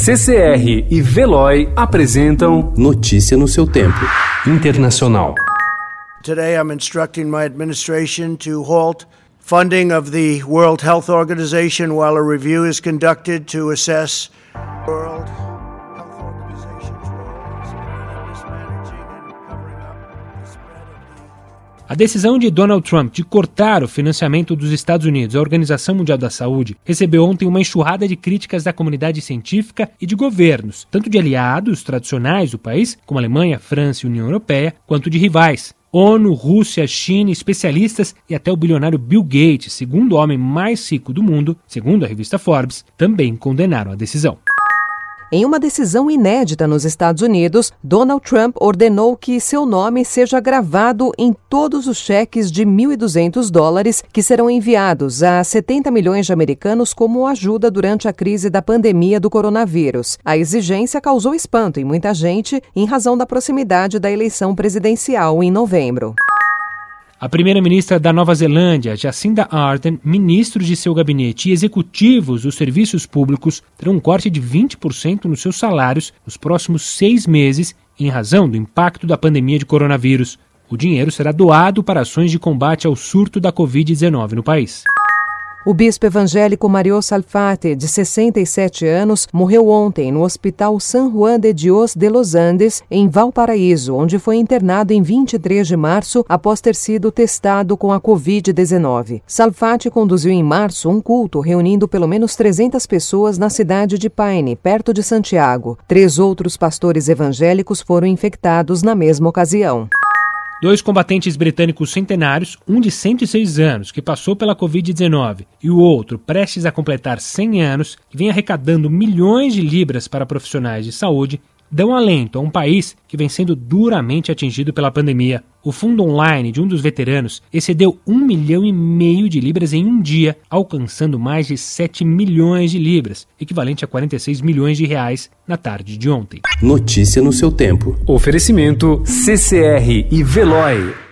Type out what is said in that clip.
CCR e Veloy apresentam Notícia no seu tempo. Internacional. Today I'm instructing my administration to halt funding of the World Health Organization while a review is conducted to assess World A decisão de Donald Trump de cortar o financiamento dos Estados Unidos à Organização Mundial da Saúde recebeu ontem uma enxurrada de críticas da comunidade científica e de governos, tanto de aliados tradicionais do país, como Alemanha, França e União Europeia, quanto de rivais. ONU, Rússia, China, especialistas e até o bilionário Bill Gates, segundo homem mais rico do mundo, segundo a revista Forbes, também condenaram a decisão. Em uma decisão inédita nos Estados Unidos, Donald Trump ordenou que seu nome seja gravado em todos os cheques de 1.200 dólares que serão enviados a 70 milhões de americanos como ajuda durante a crise da pandemia do coronavírus. A exigência causou espanto em muita gente em razão da proximidade da eleição presidencial em novembro. A primeira-ministra da Nova Zelândia, Jacinda Ardern, ministros de seu gabinete e executivos dos serviços públicos terão um corte de 20% nos seus salários nos próximos seis meses em razão do impacto da pandemia de coronavírus. O dinheiro será doado para ações de combate ao surto da Covid-19 no país. O bispo evangélico Mario Salfate, de 67 anos, morreu ontem no Hospital San Juan de Dios de Los Andes, em Valparaíso, onde foi internado em 23 de março após ter sido testado com a Covid-19. Salfate conduziu em março um culto reunindo pelo menos 300 pessoas na cidade de Paine, perto de Santiago. Três outros pastores evangélicos foram infectados na mesma ocasião. Dois combatentes britânicos centenários, um de 106 anos, que passou pela Covid-19, e o outro prestes a completar 100 anos, que vem arrecadando milhões de libras para profissionais de saúde, dão alento a um país que vem sendo duramente atingido pela pandemia. O fundo online de um dos veteranos excedeu um milhão e meio de libras em um dia, alcançando mais de 7 milhões de libras, equivalente a 46 milhões de reais na tarde de ontem. Notícia no seu tempo. Oferecimento CCR e Veloy.